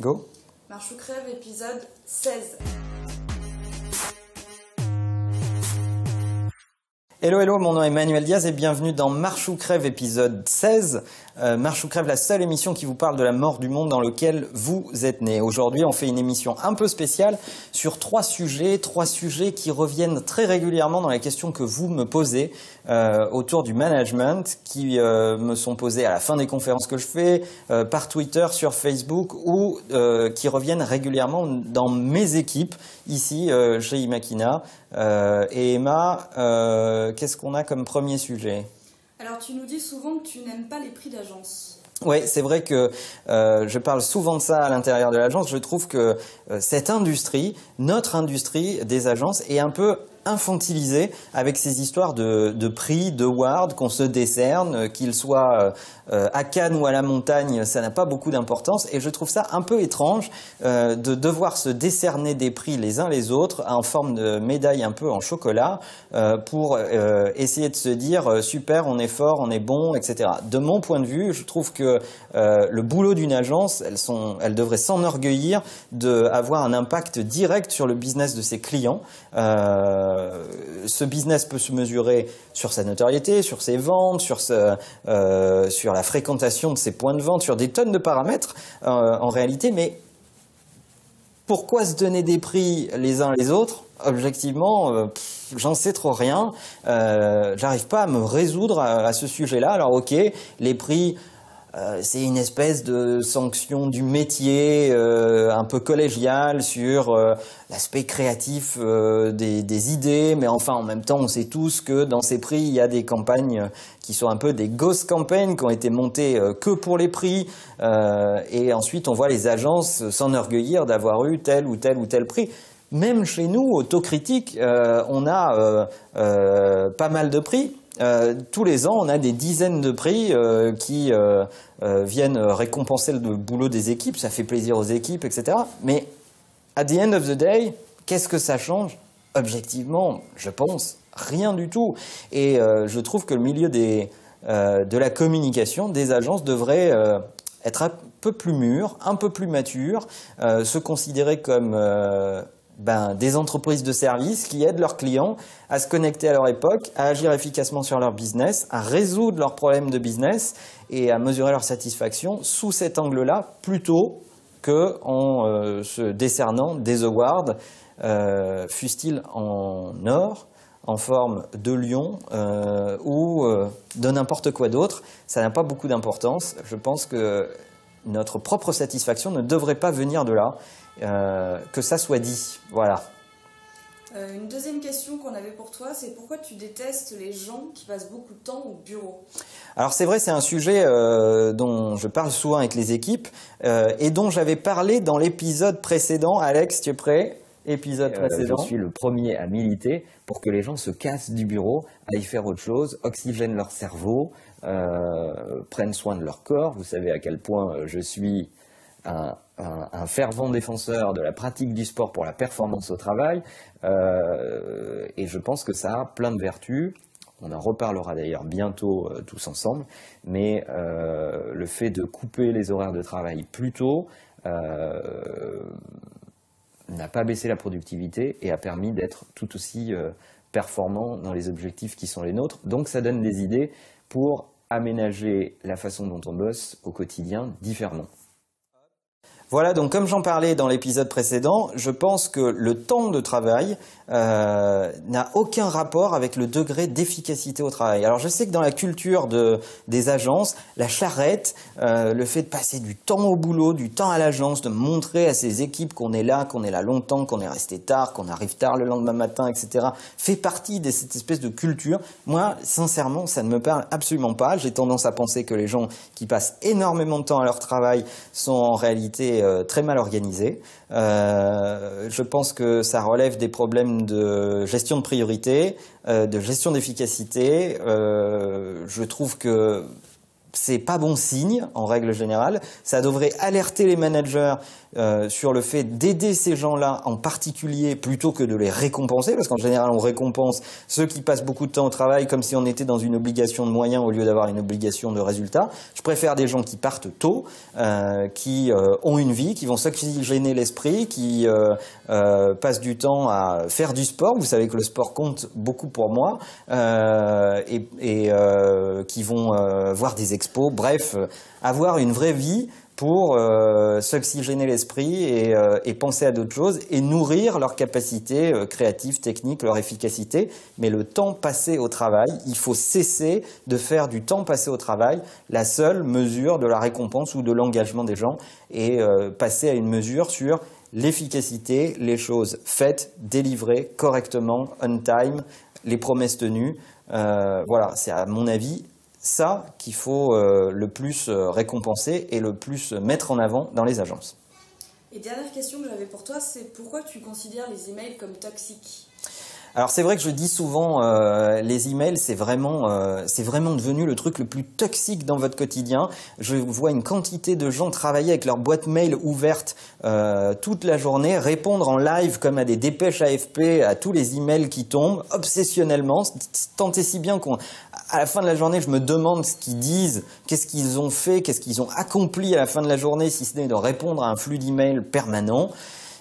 Go Marche ou crève, épisode 16. Hello, hello, mon nom est Emmanuel Diaz et bienvenue dans Marche ou Crève épisode 16. Euh, Marche ou Crève, la seule émission qui vous parle de la mort du monde dans lequel vous êtes né. Aujourd'hui, on fait une émission un peu spéciale sur trois sujets, trois sujets qui reviennent très régulièrement dans les questions que vous me posez euh, autour du management, qui euh, me sont posées à la fin des conférences que je fais, euh, par Twitter, sur Facebook ou euh, qui reviennent régulièrement dans mes équipes ici euh, chez Imakina. Et Emma, qu'est-ce qu'on a comme premier sujet? Alors, tu nous dis souvent que tu n'aimes pas les prix d'agence. Oui, c'est vrai que euh, je parle souvent de ça à l'intérieur de l'agence. Je trouve que euh, cette industrie, notre industrie des agences, est un peu infantilisée avec ces histoires de, prix, de ward qu'on se décerne, euh, qu'ils soient euh, à Cannes ou à la montagne, ça n'a pas beaucoup d'importance. Et je trouve ça un peu étrange euh, de devoir se décerner des prix les uns les autres en forme de médaille un peu en chocolat euh, pour euh, essayer de se dire euh, super, on est fort, on est bon, etc. De mon point de vue, je trouve que euh, le boulot d'une agence, elles, sont, elles devraient s'enorgueillir d'avoir un impact direct sur le business de ses clients. Euh, ce business peut se mesurer sur sa notoriété, sur ses ventes, euh, sur la fréquentation de ses points de vente, sur des tonnes de paramètres euh, en réalité, mais pourquoi se donner des prix les uns les autres? Objectivement, euh, j'en sais trop rien. Euh, J'arrive pas à me résoudre à ce sujet-là. Alors ok, les prix, euh, c'est une espèce de sanction du métier euh, un peu collégial sur euh, l'aspect créatif euh, des, des idées, mais enfin en même temps on sait tous que dans ces prix il y a des campagnes qui sont un peu des ghost campaigns qui ont été montées euh, que pour les prix et ensuite on voit les agences s'enorgueillir d'avoir eu tel ou tel ou tel prix. Même chez nous, autocritique, euh, on a euh, euh, pas mal de prix. Euh, tous les ans, on a des dizaines de prix euh, qui euh, viennent récompenser le boulot des équipes. Ça fait plaisir aux équipes, etc. Mais at the end of the day, qu'est-ce que ça change? Objectivement, je pense rien du tout. Et je trouve que le milieu des, de la communication des agences devrait être un peu plus mûr, un peu plus mature, se considérer comme ben, des entreprises de services qui aident leurs clients à se connecter à leur époque, à agir efficacement sur leur business, à résoudre leurs problèmes de business et à mesurer leur satisfaction sous cet angle-là, plutôt que en euh, se décernant des awards, euh, fussent-ils en or, en forme de lion euh, ou euh, de n'importe quoi d'autre. Ça n'a pas beaucoup d'importance. Je pense que notre propre satisfaction ne devrait pas venir de là, euh, que ça soit dit. Voilà. Euh, une deuxième question qu'on avait pour toi, c'est pourquoi tu détestes les gens qui passent beaucoup de temps au bureau? Alors c'est vrai, c'est un sujet euh, dont je parle souvent avec les équipes euh, et dont j'avais parlé dans l'épisode précédent. Alex, tu es prêt? Épisode Euh, précédent. je suis le premier à militer pour que les gens se cassent du bureau, aillent faire autre chose, oxygènent leur cerveau, euh, prennent soin de leur corps. Vous savez à quel point je suis un, fervent défenseur de la pratique du sport pour la performance au travail. Euh, et je pense que ça a plein de vertus. On en reparlera d'ailleurs bientôt euh, tous ensemble. Mais euh, le fait de couper les horaires de travail plus tôt, n'a pas baissé la productivité et a permis d'être tout aussi performant dans les objectifs qui sont les nôtres. Donc ça donne des idées pour aménager la façon dont on bosse au quotidien différemment. Voilà, donc comme j'en parlais dans l'épisode précédent, je pense que le temps de travail euh, n'a aucun rapport avec le degré d'efficacité au travail. Alors je sais que dans la culture de, des agences, la charrette, euh, le fait de passer du temps au boulot, du temps à l'agence, de montrer à ses équipes qu'on est là, qu'on est là longtemps, qu'on est resté tard, qu'on arrive tard le lendemain matin, etc., fait partie de cette espèce de culture. Moi, sincèrement, ça ne me parle absolument pas. J'ai tendance à penser que les gens qui passent énormément de temps à leur travail sont en réalité euh, très mal organisés. Euh, je pense que ça relève des problèmes de gestion de priorité, euh, de gestion d'efficacité. Je trouve que c'est pas bon signe en règle générale. Ça devrait alerter les managers euh, sur le fait d'aider ces gens-là en particulier plutôt que de les récompenser, parce qu'en général on récompense ceux qui passent beaucoup de temps au travail comme si on était dans une obligation de moyens au lieu d'avoir une obligation de résultat. Je préfère des gens qui partent tôt, euh, qui euh, ont une vie, qui vont s'oxygéner l'esprit, qui passent du temps à faire du sport. Vous savez que le sport compte beaucoup pour moi, et qui vont voir des expos. Bref, avoir une vraie vie pour euh, s'oxygéner l'esprit et, euh, et, penser à d'autres choses et nourrir leur capacité euh, créative, technique, leur efficacité. Mais le temps passé au travail, il faut cesser de faire du temps passé au travail la seule mesure de la récompense ou de l'engagement des gens et euh, passer à une mesure sur l'efficacité, les choses faites, délivrées correctement, on time, les promesses tenues. Voilà, c'est à mon avis ça qu'il faut euh, le plus euh, récompenser et le plus mettre en avant dans les agences. Et dernière question que j'avais pour toi, c'est pourquoi tu considères les emails comme toxiques? Alors c'est vrai que je dis souvent, euh, les emails, c'est vraiment, euh, c'est vraiment devenu le truc le plus toxique dans votre quotidien. Je vois une quantité de gens travailler avec leur boîte mail ouverte euh, toute la journée, répondre en live comme à des dépêches AFP à tous les emails qui tombent, obsessionnellement, tant et si bien qu'on, à la fin de la journée, je me demande ce qu'ils disent, qu'est-ce qu'ils ont fait, qu'est-ce qu'ils ont accompli à la fin de la journée, si ce n'est de répondre à un flux d'emails permanent.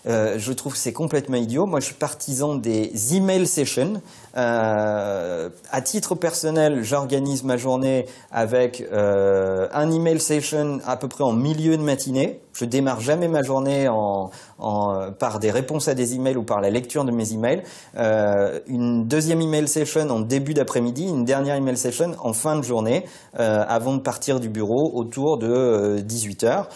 Euh, je trouve que c'est complètement idiot. Moi, je suis partisan des email sessions. Euh, à titre personnel, j'organise ma journée avec euh, un email session à peu près en milieu de matinée. Je démarre jamais ma journée en, par des réponses à des emails ou par la lecture de mes emails. Euh, une deuxième email session en début d'après-midi, une dernière email session en fin de journée, euh, avant de partir du bureau autour de 18 heures.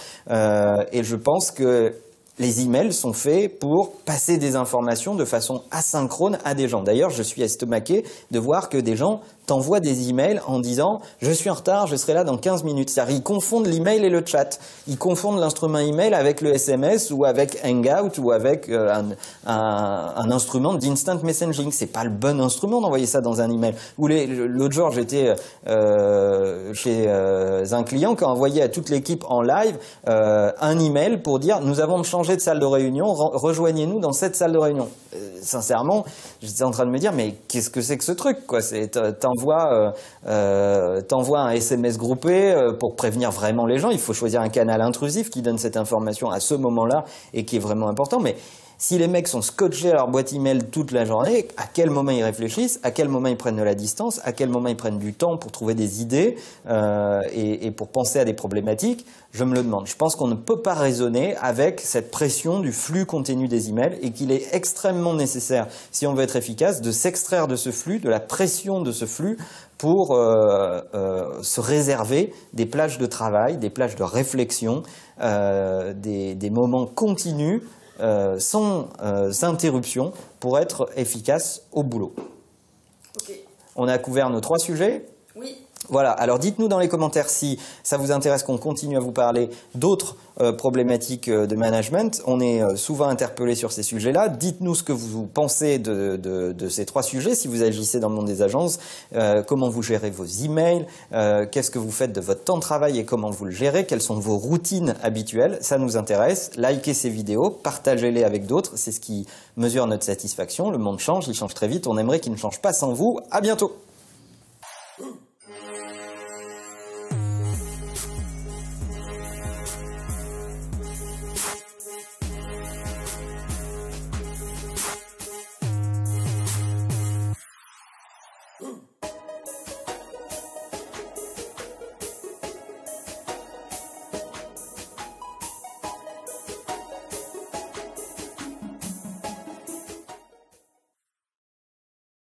et je pense que les emails sont faits pour passer des informations de façon asynchrone à des gens. D'ailleurs, je suis estomaqué de voir que des gens t'envoie des emails en disant je suis en retard, je serai là dans 15 minutes. C'est-à-dire ils confondent l'email et le chat. Ils confondent l'instrument email avec le SMS ou avec Hangout ou avec euh, un, un, un, instrument d'instant messaging. C'est pas le bon instrument d'envoyer ça dans un email. Ou l'autre jour j'étais euh, chez euh, un client qui a envoyé à toute l'équipe en live euh, un email pour dire nous avons changé de salle de réunion, rejoignez-nous dans cette salle de réunion. Euh, sincèrement, j'étais en train de me dire mais qu'est-ce que c'est que ce truc quoi? T'envoies euh, euh, un SMS groupé euh, pour prévenir vraiment les gens. Il faut choisir un canal intrusif qui donne cette information à ce moment-là et qui est vraiment important. Mais si les mecs sont scotchés à leur boîte email toute la journée, à quel moment ils réfléchissent, à quel moment ils prennent de la distance, à quel moment ils prennent du temps pour trouver des idées euh, et, pour penser à des problématiques, je me le demande. Je pense qu'on ne peut pas raisonner avec cette pression du flux continu des emails et qu'il est extrêmement nécessaire, si on veut être efficace, de s'extraire de ce flux, de la pression de ce flux pour euh, euh, se réserver des plages de travail, des plages de réflexion, euh, des moments continus euh, sans euh, interruption pour être efficace au boulot. Okay. On a couvert nos trois sujets Oui. Voilà, alors dites-nous dans les commentaires si ça vous intéresse qu'on continue à vous parler d'autres euh, problématiques euh, de management. On est euh, souvent interpellé sur ces sujets-là. Dites-nous ce que vous pensez de, de, de, ces trois sujets, si vous agissez dans le monde des agences, comment vous gérez vos emails, qu'est-ce que vous faites de votre temps de travail et comment vous le gérez, quelles sont vos routines habituelles, ça nous intéresse. Likez ces vidéos, partagez-les avec d'autres, c'est ce qui mesure notre satisfaction. Le monde change, il change très vite, on aimerait qu'il ne change pas sans vous. À bientôt